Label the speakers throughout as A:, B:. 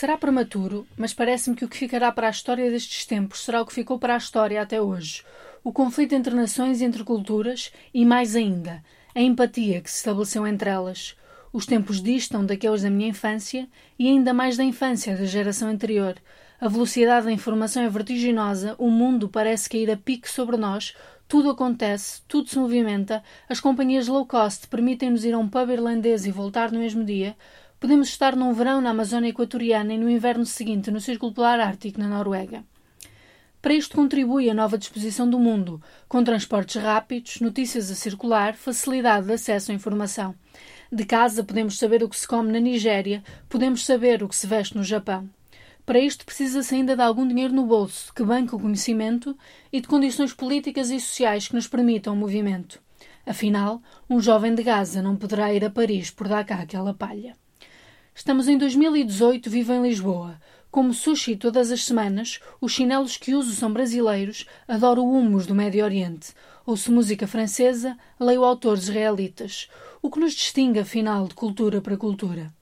A: Será prematuro, mas parece-me que o que ficará para a história destes tempos será o que ficou para a história até hoje: o conflito entre nações e entre culturas e, mais ainda, a empatia que se estabeleceu entre elas. Os tempos distam daqueles da minha infância e ainda mais da infância da geração anterior. A velocidade da informação é vertiginosa, o mundo parece cair a pique sobre nós, tudo acontece, tudo se movimenta, as companhias low cost permitem-nos ir a um pub irlandês e voltar no mesmo dia, Podemos estar num verão na Amazônia Equatoriana e no inverno seguinte no Círculo Polar Ártico, na Noruega. Para isto contribui a nova disposição do mundo, com transportes rápidos, notícias a circular, facilidade de acesso à informação. De casa podemos saber o que se come na Nigéria, podemos saber o que se veste no Japão. Para isto precisa-se ainda de algum dinheiro no bolso, que banque o conhecimento e de condições políticas e sociais que nos permitam o movimento. Afinal, um jovem de Gaza não poderá ir a Paris por dar cá aquela palha. Estamos em 2018, vivo em Lisboa. Como sushi todas as semanas, os chinelos que uso são brasileiros, adoro o humus do Médio Oriente. Ouço música francesa, leio autores israelitas. O que nos distingue, afinal, de cultura para cultura?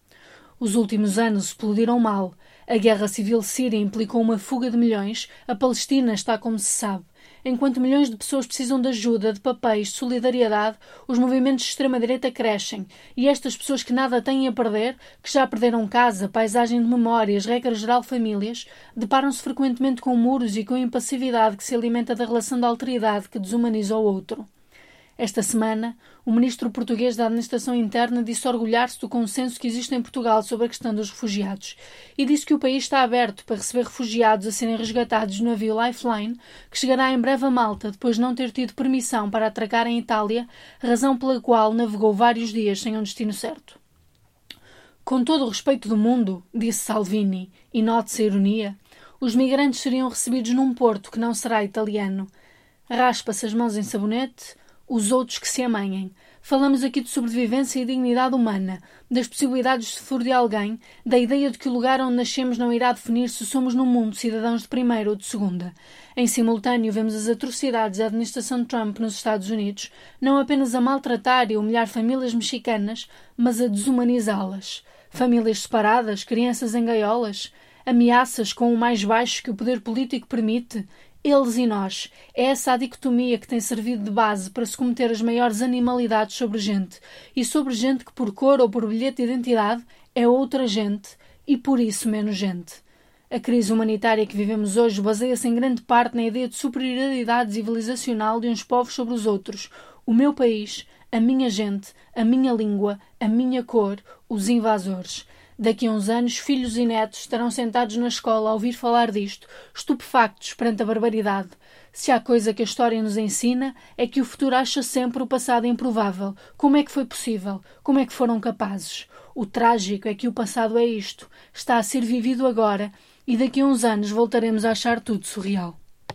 A: Os últimos anos explodiram mal. A guerra civil síria implicou uma fuga de milhões. A Palestina está como se sabe. Enquanto milhões de pessoas precisam de ajuda, de papéis, de solidariedade, os movimentos de extrema-direita crescem. E estas pessoas que nada têm a perder, que já perderam casa, paisagem de memórias, regra geral famílias, deparam-se frequentemente com muros e com a impassividade que se alimenta da relação de alteridade que desumaniza o outro. Esta semana, o ministro português da Administração Interna disse orgulhar-se do consenso que existe em Portugal sobre a questão dos refugiados e disse que o país está aberto para receber refugiados a serem resgatados no navio Lifeline, que chegará em breve a Malta depois de não ter tido permissão para atracar em Itália, razão pela qual navegou vários dias sem um destino certo. Com todo o respeito do mundo, disse Salvini, e note-se a ironia, os migrantes seriam recebidos num porto que não será italiano. Raspa-se as mãos em sabonete, os outros que se amanhem. Falamos aqui de sobrevivência e dignidade humana, das possibilidades de futuro de alguém, da ideia de que o lugar onde nascemos não irá definir se somos no mundo cidadãos de primeira ou de segunda. Em simultâneo, vemos as atrocidades da administração Trump nos Estados Unidos, não apenas a maltratar e humilhar famílias mexicanas, mas a desumanizá-las. Famílias separadas, crianças em gaiolas, ameaças com o mais baixo que o poder político permite eles e nós. É essa a dicotomia que tem servido de base para se cometer as maiores animalidades sobre gente, e sobre gente que, por cor ou por bilhete de identidade, é outra gente e por isso menos gente. A crise humanitária que vivemos hoje baseia-se em grande parte na ideia de superioridade civilizacional de uns povos sobre os outros. O meu país, a minha gente, a minha língua, a minha cor, os invasores. Daqui a uns anos, filhos e netos estarão sentados na escola a ouvir falar disto, estupefactos perante a barbaridade. Se há coisa que a história nos ensina, é que o futuro acha sempre o passado improvável. Como é que foi possível? Como é que foram capazes? O trágico é que o passado é isto, está a ser vivido agora, e daqui a uns anos voltaremos a achar tudo surreal.